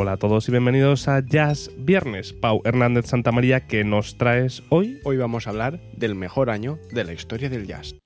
Hola a todos y bienvenidos a Jazz Viernes. Pau Hernández Santamaría, ¿qué nos traes hoy? Hoy vamos a hablar del mejor año de la historia del jazz.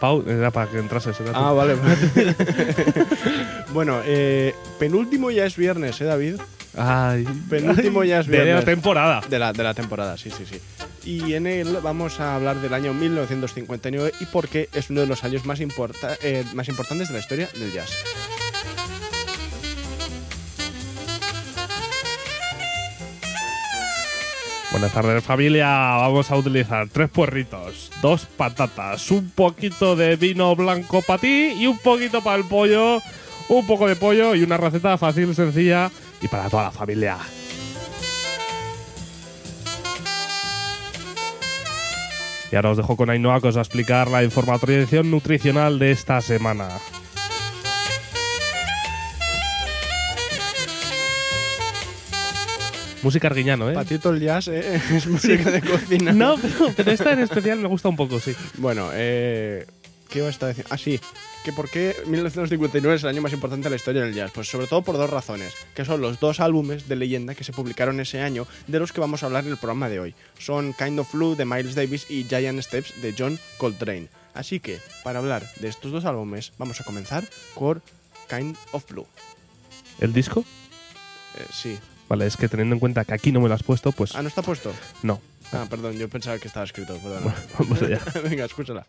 Pau, era para que entrases. era. Ah, vale. bueno, eh, penúltimo ya es viernes, ¿eh, David? Ay, Penúltimo ya es de la viernes. temporada. De la, de la temporada, sí, sí, sí. Y en él vamos a hablar del año 1959 y por qué es uno de los años más, importa- eh, más importantes de la historia del jazz. Buenas tardes familia, vamos a utilizar tres puerritos, dos patatas, un poquito de vino blanco para ti y un poquito para el pollo, un poco de pollo y una receta fácil, sencilla y para toda la familia. Y ahora os dejo con Ainhoa que os va a explicar la información nutricional de esta semana. Música arguiñano, ¿eh? Patito el jazz eh, es música de cocina. No, pero, pero esta en especial me gusta un poco, sí. Bueno, eh, ¿qué iba a estar diciendo? Ah, sí. Que por qué 1959 es el año más importante de la historia del jazz. Pues sobre todo por dos razones, que son los dos álbumes de leyenda que se publicaron ese año, de los que vamos a hablar en el programa de hoy. Son Kind of Blue de Miles Davis y Giant Steps de John Coltrane. Así que, para hablar de estos dos álbumes, vamos a comenzar por Kind of Blue. ¿El disco? Eh, sí. Vale, es que teniendo en cuenta que aquí no me lo has puesto, pues Ah, ¿no está puesto? no. Ah, perdón, yo pensaba que estaba escrito. Perdón. Vamos allá. Venga, escúchala.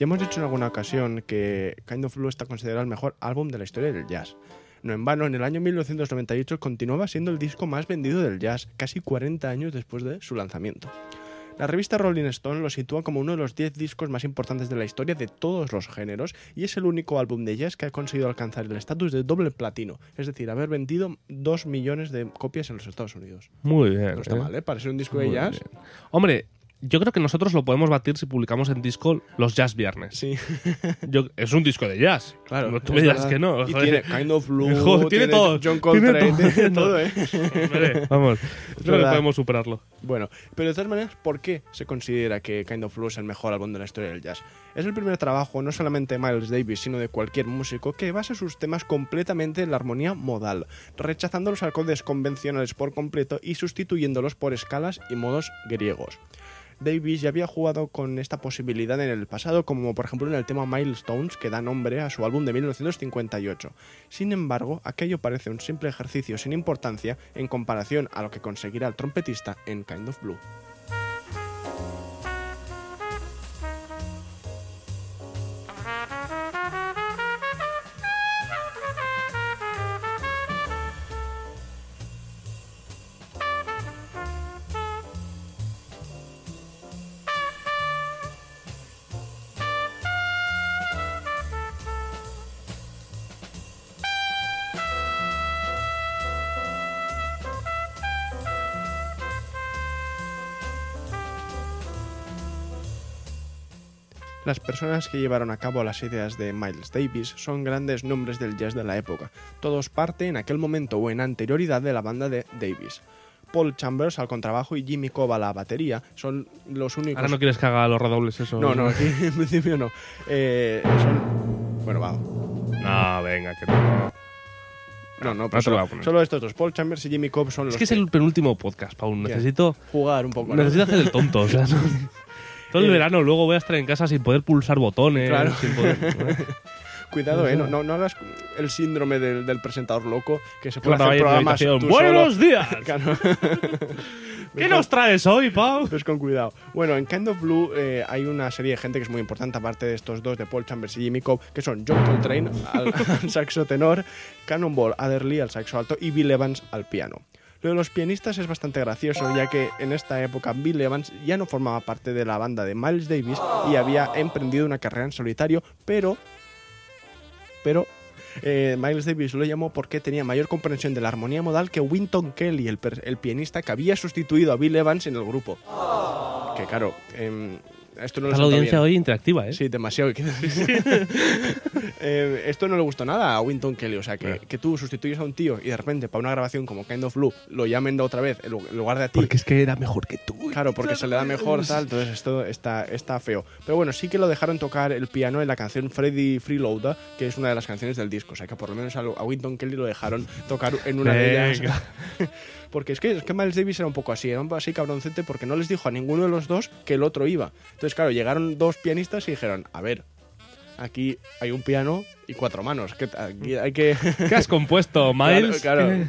Ya hemos dicho en alguna ocasión que Kind of Blue está considerado el mejor álbum de la historia del jazz. No en vano, en el año 1998 continuaba siendo el disco más vendido del jazz, casi 40 años después de su lanzamiento. La revista Rolling Stone lo sitúa como uno de los 10 discos más importantes de la historia de todos los géneros y es el único álbum de jazz que ha conseguido alcanzar el estatus de doble platino, es decir, haber vendido 2 millones de copias en los Estados Unidos. Muy bien. No está ¿eh? mal, ¿eh? Para ser un disco de jazz. bien. Hombre, yo creo que nosotros lo podemos batir si publicamos en disco los Jazz Viernes. Sí, Yo- es un disco de jazz. claro. No tú me digas que no. Y joder. tiene Kind of Blue, Joder, tiene todo. John Tiene Coltrane, todo. tiene todo, ¿eh? Hombre, Vamos, creo que podemos superarlo. Bueno, pero de todas maneras, ¿por qué se considera que Kind of Blue es el mejor álbum de la historia del jazz? Es el primer trabajo no solamente de Miles Davis, sino de cualquier músico que basa sus temas completamente en la armonía modal, rechazando los acordes convencionales por completo y sustituyéndolos por escalas y modos griegos. Davis ya había jugado con esta posibilidad en el pasado, como por ejemplo en el tema Milestones, que da nombre a su álbum de 1958. Sin embargo, aquello parece un simple ejercicio sin importancia en comparación a lo que conseguirá el trompetista en Kind of Blue. Las personas que llevaron a cabo las ideas de Miles Davis son grandes nombres del jazz de la época. Todos parte en aquel momento o en anterioridad de la banda de Davis. Paul Chambers al contrabajo y Jimmy Cobb a la batería son los únicos. Ahora no quieres que haga los redobles eso. No, no, aquí en principio no. Eh, son... Bueno, va. No, venga, que no. No, no, a solo, estos dos. Paul Chambers y Jimmy Cobb son los Es que es el penúltimo podcast, Paul. Necesito, jugar un poco. ¿no? necesito hacer el tonto. O sea, no- Todo el Eh, verano luego voy a estar en casa sin poder pulsar botones. Claro. sin poder- Cuidado, eh, no, no, no hagas el síndrome del, del presentador loco que se puede Claro, hacer programas tú ¡Buenos solo. días! ¿Qué nos traes hoy, Pau? Pues con cuidado. Bueno, en Kind of Blue eh, hay una serie de gente que es muy importante, aparte de estos dos, de Paul Chambers y Jimmy Cobb, que son John Coltrane al, al saxo tenor, Cannonball Adderley al saxo alto y Bill Evans al piano. Lo de los pianistas es bastante gracioso, ya que en esta época Bill Evans ya no formaba parte de la banda de Miles Davis y había emprendido una carrera en solitario, pero. Pero. eh, Miles Davis lo llamó porque tenía mayor comprensión de la armonía modal que Winton Kelly, el, el pianista que había sustituido a Bill Evans en el grupo. Que claro, em, esto no Está la audiencia bien. hoy interactiva, ¿eh? Sí, demasiado. Eh, esto no le gustó nada a Winton Kelly. O sea, que, que tú sustituyes a un tío y de repente para una grabación como Kind of Blue lo llamen de otra vez en lu- en lugar de a ti. Porque es que era mejor que tú. Claro, porque se le da mejor, tal, entonces esto está, está feo. Pero bueno, sí que lo dejaron tocar el piano en la canción Freddy Freeloader, que es una de las canciones del disco. O sea, que por lo menos a, a Winton Kelly lo dejaron tocar en una de ellas. Porque es que, es que Miles Davis era un poco así, era un poco así cabroncete porque no les dijo a ninguno de los dos que el otro iba. Entonces, claro, llegaron dos pianistas y dijeron, a ver, aquí hay un piano y cuatro manos, que aquí hay que... ¿Qué has compuesto, Miles? Claro, claro.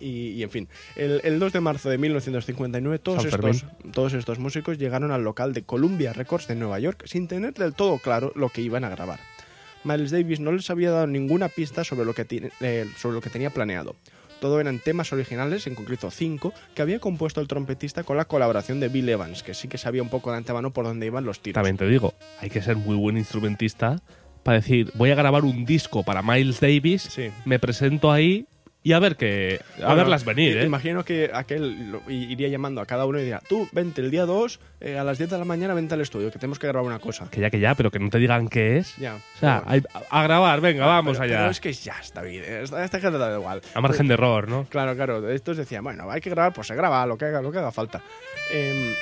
Y, y, en fin, el, el 2 de marzo de 1959 todos estos, todos estos músicos llegaron al local de Columbia Records de Nueva York sin tener del todo claro lo que iban a grabar. Miles Davis no les había dado ninguna pista sobre lo que, eh, sobre lo que tenía planeado. Todo eran temas originales, en concreto cinco, que había compuesto el trompetista con la colaboración de Bill Evans, que sí que sabía un poco de antemano por dónde iban los tiros. También te digo, hay que ser muy buen instrumentista para decir, voy a grabar un disco para Miles Davis, Sí. me presento ahí y a ver que a Bueno, verlas venir, i- ¿eh? Imagino que aquel iría llamando a cada uno y diría, tú, vente el día 2, a las 10 de la mañana, vente al estudio, que tenemos que grabar una cosa. Que ya que ya, pero que no te digan qué es. Ya. O sea, hay- a, grabar, venga, vamos pero, allá. Pero es que ya está bien, esta, esta gente da igual. A margen de error, ¿no? Claro, claro, estos decían, bueno, hay que grabar, pues se graba, lo que haga, lo que haga falta. Em,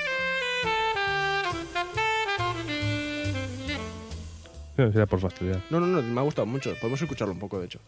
Sí, Sería por fastidiar. no, no, no, me ha gustado mucho, podemos escucharlo un poco, de hecho.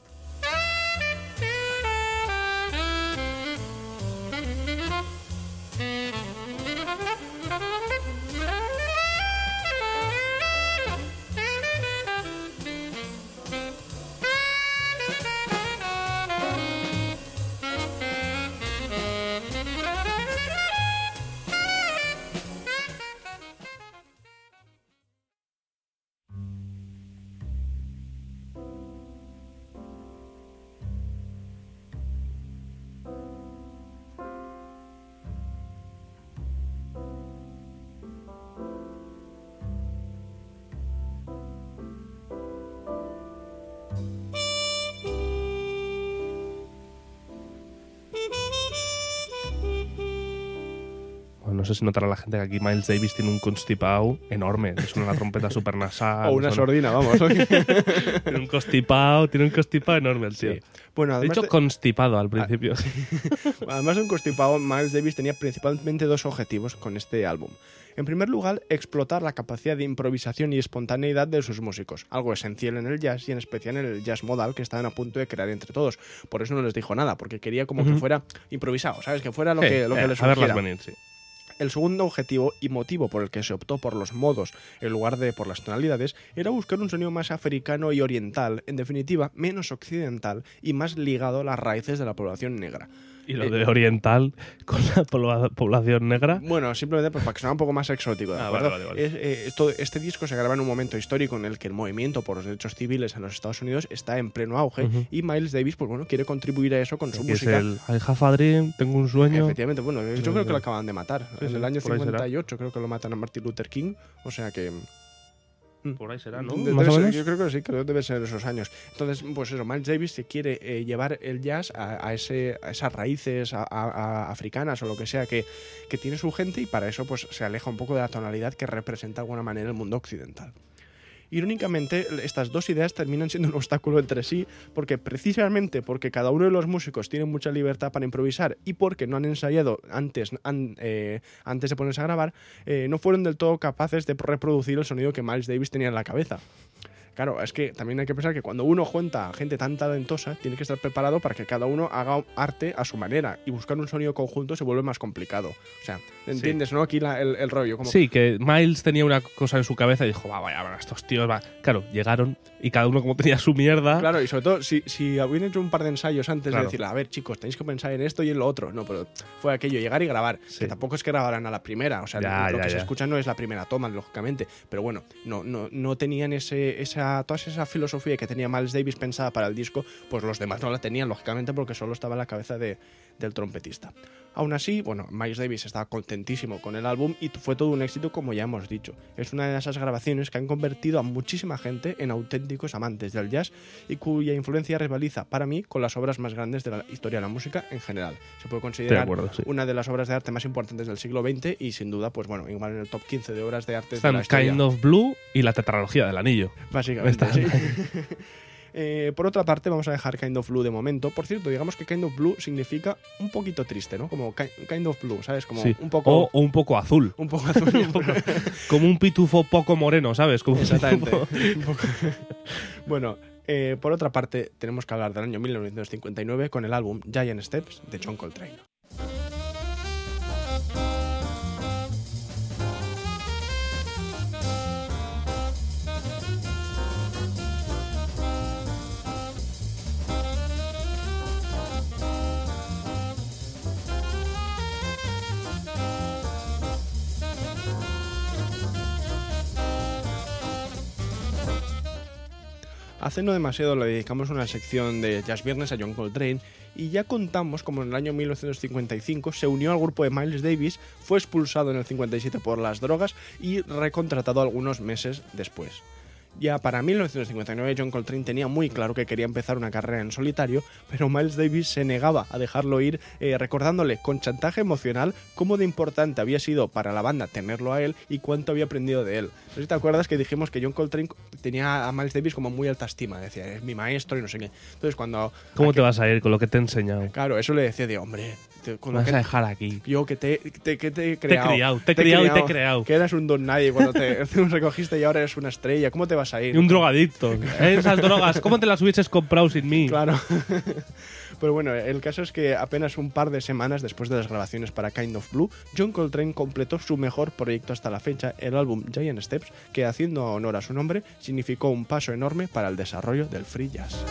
Sé si notará la gente que aquí Miles Davis tiene un constipado enorme. Es una trompeta súper nasal. o una son- sordina, vamos. Tiene un constipado, tiene un constipado enorme el tío. Sí. Bueno, He además dicho de, constipado al principio. además de un constipado, Miles Davis tenía principalmente dos objetivos con este álbum. En primer lugar, explotar la capacidad de improvisación y espontaneidad de sus músicos, algo esencial en el jazz y en especial en el jazz modal que estaban a punto de crear entre todos. Por eso no les dijo nada, porque quería como que fuera improvisado, ¿sabes? Que fuera lo que, lo que eh, les a verlas surgiera. venir, sí. El segundo objetivo y motivo por el que se optó por los modos en lugar de por las tonalidades era buscar un sonido más africano y oriental, en definitiva, menos occidental y más ligado a las raíces de la población negra. Y lo Eh, de oriental con la pobla- población negra. Bueno, simplemente pues, para que sea un poco más exótico, ¿de Ah, acuerdo? vale, vale, vale. Es, eh, este disco se graba en un momento histórico en el que el movimiento por los derechos civiles en los Estados Unidos está en pleno auge Ujú. y Miles Davis, pues bueno, quiere contribuir a eso con su es música. el I have a dream, tengo un sueño. Efectivamente, bueno, yo creo que lo acaban de matar. Sí, en el año por ahí será. 58 creo que lo matan a Martin Luther King, o sea que... Por ahí será, ¿no? Ser- yo creo que sí, creo que debe ser esos años. Entonces, pues eso, Miles Davis se quiere eh, llevar el jazz a, a ese, a esas raíces a- a- a africanas o lo que sea que, que tiene su gente y para eso pues se aleja un poco de la tonalidad que representa de alguna manera el mundo occidental. Irónicamente, estas dos ideas terminan siendo un obstáculo entre sí, porque precisamente porque cada uno de los músicos tiene mucha libertad para improvisar y porque no han ensayado antes, eh, antes de ponerse a grabar, eh, no fueron del todo capaces de reproducir el sonido que Miles Davis tenía en la cabeza. Claro, es que también hay que pensar que cuando uno junta a gente tan talentosa, tiene que estar preparado para que cada uno haga arte a su manera y buscar un sonido conjunto se vuelve más complicado. O sea, ¿entiendes, no? Aquí la- el, el rollo. Como, Sí, que Miles tenía una cosa en su cabeza y dijo, va, vaya, va, estos tíos, va. Claro, llegaron y cada uno como tenía su mierda. Claro, y sobre todo, si, si habían hecho un par de ensayos antes Claro. de decirle, a ver, chicos, tenéis que pensar en esto y en lo otro. No, pero fue aquello, llegar y grabar. Sí. Que tampoco es que grabaran a la primera. O sea, Ya, lo ya, que se escucha no es la primera toma, lógicamente. Pero bueno, no, no, no tenían ese, esa, toda esa filosofía que tenía Miles Davis pensada para el disco, pues los demás no la tenían, lógicamente, porque solo estaba en la cabeza de, del trompetista. Aún así, bueno, Miles Davis estaba contentísimo con el álbum y fue todo un éxito, como ya hemos dicho. Es una de esas grabaciones que han convertido a muchísima gente en auténticos amantes del jazz y cuya influencia rivaliza para mí con las obras más grandes de la historia de la música en general. Se puede de considerar acuerdo, sí. una de las obras de arte más importantes del siglo XX y sin duda, pues bueno, igual en el top 15 de obras de arte de Están la historia. Kind of Blue y la tetralogía del anillo. Básicamente, Está- sí. Eh, por otra parte, vamos a dejar Kind of Blue de momento. Por cierto, digamos que Kind of Blue significa un poquito triste, ¿no? Como ki- Kind of Blue, ¿sabes? Como Sí. un poco... O, o un poco azul. Un poco azul. un poco- Como un pitufo poco moreno, ¿sabes? Como Exactamente. pitufo- Un poco- bueno, eh, por otra parte, tenemos que hablar del año 1959 con el álbum Giant Steps de John Coltrane. Hace no demasiado le dedicamos una sección de Jazz Viernes a John Coltrane y ya contamos como en el año 1955 se unió al grupo de Miles Davis, fue expulsado en el 57 por las drogas y recontratado algunos meses después. Ya para 1959 John Coltrane tenía muy claro que quería empezar una carrera en solitario, pero Miles Davis se negaba a dejarlo ir, eh, recordándole con chantaje emocional cómo de importante había sido para la banda tenerlo a él y cuánto había aprendido de él. No sé si te acuerdas que dijimos que John Coltrane tenía a Miles Davis como muy alta estima, decía, es mi maestro y no sé qué. Entonces cuando... ¿Cómo aquel- te vas a ir con lo que te he enseñado? Claro, eso le decía de, hombre, te- con lo vas que a dejar aquí. yo que te, te- que te he Te he creado. criado, te he criado y te he creado. Que eras un don nadie cuando te recogiste y ahora eres una estrella. ¿Cómo te vas a ir? Y un drogadicto. Esas drogas, ¿cómo te las hubieses comprado sin mí? Claro. Pero bueno, el caso es que apenas un par de semanas después de las grabaciones para Kind of Blue, John Coltrane completó su mejor proyecto hasta la fecha, el álbum Giant Steps, que haciendo honor a su nombre, significó un paso enorme para el desarrollo del free jazz.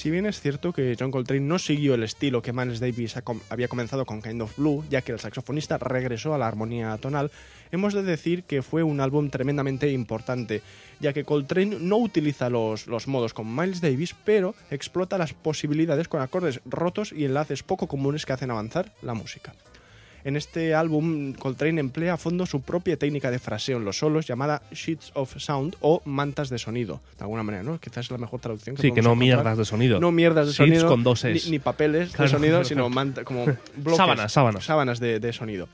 Si bien es cierto que John Coltrane no siguió el estilo que Miles Davis había comenzado con Kind of Blue, ya que el saxofonista regresó a la armonía tonal, hemos de decir que fue un álbum tremendamente importante, ya que Coltrane no utiliza los, los modos con Miles Davis, pero explota las posibilidades con acordes rotos y enlaces poco comunes que hacen avanzar la música. En este álbum, Coltrane emplea a fondo su propia técnica de fraseo en los solos llamada Sheets of Sound o mantas de sonido, de alguna manera, ¿no? Quizás es la mejor traducción que Sí, que no encontrar. mierdas de sonido. No mierdas de Sheets sonido. con dos ni, ni papeles Claro, de sonido, claro. sino manta- como bloques. Sábanas, sábanas. Sábanas de, de sonido.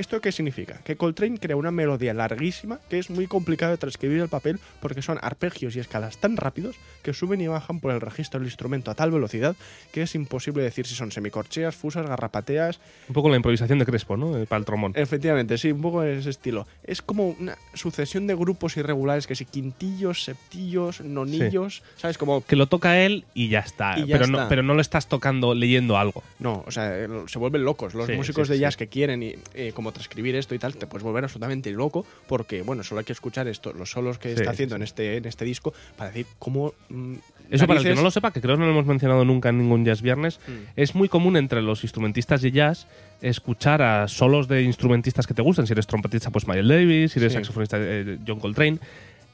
¿Esto qué significa? Que Coltrane crea una melodía larguísima que es muy complicado de transcribir al papel porque son arpegios y escalas tan rápidos que suben y bajan por el registro del instrumento a tal velocidad que es imposible decir si son semicorcheas, fusas, garrapateas. Un poco la improvisación de Crespo, ¿no? Para el trombón. Efectivamente, sí, un poco ese estilo. Es como una sucesión de grupos irregulares que si quintillos, septillos, nonillos, ¿sabes? Como Que lo toca él y ya está. Y ya pero, No, pero no lo estás tocando leyendo algo. No, o sea, el- se vuelven locos. Los Sí, músicos sí, de jazz que quieren y, eh, como transcribir esto y tal, te puedes volver absolutamente loco porque, bueno, solo hay que escuchar esto, los solos que Sí, está haciendo en este en este disco para decir cómo. mm, Eso para el que no lo sepa, que creo que no lo hemos mencionado nunca en ningún Jazz Viernes, Mm. es muy común entre los instrumentistas de jazz escuchar a solos de instrumentistas que te gusten. Si eres trompetista, pues Miles Davis, si eres Sí. saxofonista, eh, John Coltrane.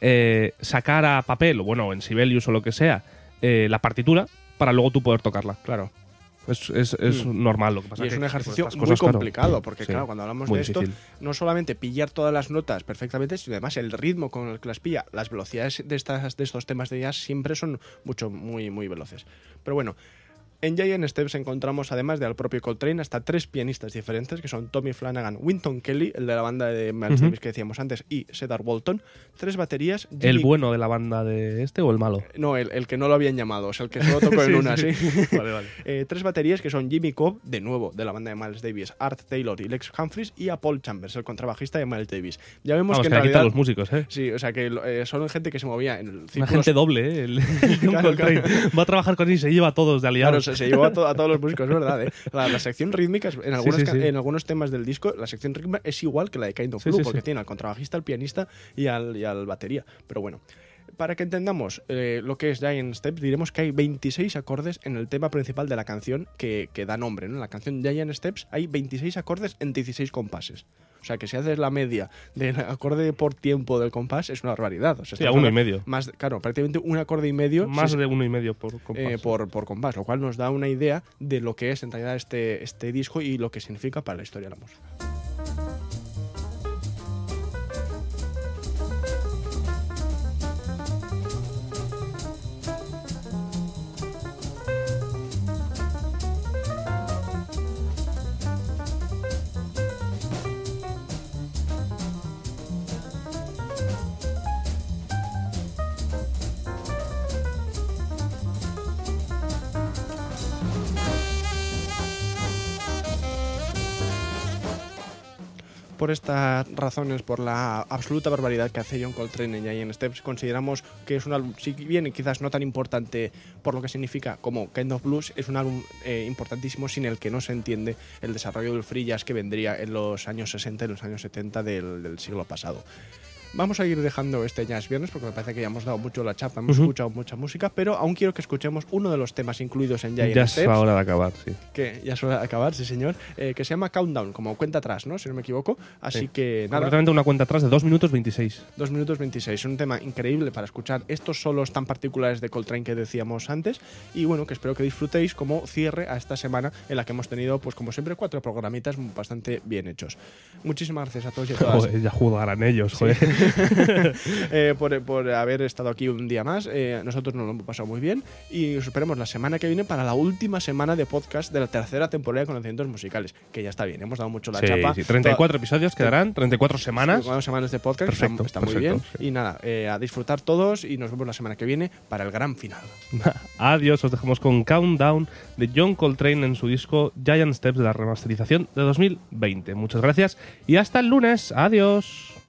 eh, sacar a papel, o bueno, en Sibelius o lo que sea, eh, la partitura para luego tú poder tocarla. Claro. Es, es- es Mm. normal lo que pasa. Y es que un ejercicio muy claro, complicado porque, sí, claro, cuando hablamos de esto, no solamente pillar todas las notas perfectamente, sino además el ritmo con el que las pilla. Las velocidades de, estas, de estos temas de jazz siempre son mucho, muy, muy veloces. Pero bueno, En Giant Steps encontramos, además del propio Coltrane, hasta tres pianistas diferentes, que son Tommy Flanagan, Winton Kelly, el de la banda de Miles. Davis que decíamos antes, y Cedar Walton. Tres baterías. ¿El bueno de la banda de este o el malo? No, el, el que no lo habían llamado, o sea, el que solo tocó en Sí, una, sí. sí. Vale, vale. Eh, tres baterías que son Jimmy Cobb, de nuevo, de la banda de Miles Davis, Art Taylor y Lex Humphries, y a Paul Chambers, el contrabajista de Miles Davis. Ya vemos Vamos, que en realidad... los músicos, ¿eh? Sí, o sea, que eh, son gente que se movía en el Una círculos- gente doble, ¿eh? El, Claro. Va a trabajar con él y se lleva a todos de aliados. Se llevó a, to- a todos los músicos, es verdad. ¿eh? La, la sección rítmica, en, sí, sí. en algunos temas del disco, la sección rítmica es igual que la de Kind of Blue, porque tiene al contrabajista, al pianista y al, y al batería. Pero bueno, para que entendamos eh, lo que es Giant Steps, diremos que hay 26 acordes en el tema principal de la canción que, que da nombre. ¿no? En la canción Giant Steps hay 26 acordes en 16 compases. O sea que si haces la media del acorde por tiempo del compás, es una barbaridad. O sea, Sí, a uno y medio. Más, claro, prácticamente un acorde y medio. Más de uno y medio por compás. eh, por, por compás, lo cual nos da una idea de lo que es en realidad este, este disco y lo que significa para la historia de la música. Por estas razones, por la absoluta barbaridad que hace John Coltrane en Giant Steps, consideramos que es un álbum, si bien quizás no tan importante por lo que significa como Kind of Blues, es un álbum eh, importantísimo sin el que no se entiende el desarrollo del free jazz que vendría en los años 60 y los años 70 del, del siglo pasado. Vamos a ir dejando este jazz viernes porque me parece que ya hemos dado mucho la chapa, hemos Ujú. escuchado mucha música, pero aún quiero que escuchemos uno de los temas incluidos en Giant ya es Steps hora de acabar, sí. que ya suele acabar, sí señor, eh, que se llama Countdown, como cuenta atrás, ¿no? Si no me equivoco. Así Sí. que nada, Concretamente una cuenta atrás de 2 minutos 26. 2 minutos 26. Un tema increíble para escuchar estos solos tan particulares de Coltrane que decíamos antes. Y bueno, que espero que disfrutéis como cierre a esta semana en la que hemos tenido, pues como siempre, cuatro programitas bastante bien hechos. Muchísimas gracias a todos y a todas. Joder, ya jugarán ellos, joder. eh, por, por haber estado aquí un día más. Eh, nosotros nos lo hemos pasado muy bien y os esperemos la semana que viene para la última semana de podcast de la tercera temporada de Conocimientos Musicales, que ya está bien, hemos dado mucho la Sí, chapa. sí, 34 episodios quedarán, 34 semanas. Cuatro semanas de podcast, Perfecto, está, está muy perfecto, bien. Y nada, eh, a disfrutar todos y nos vemos la semana que viene para el gran final. Adiós, os dejamos con Countdown de John Coltrane en su disco Giant Steps de la remasterización de 2020. Muchas gracias y hasta el lunes. Adiós.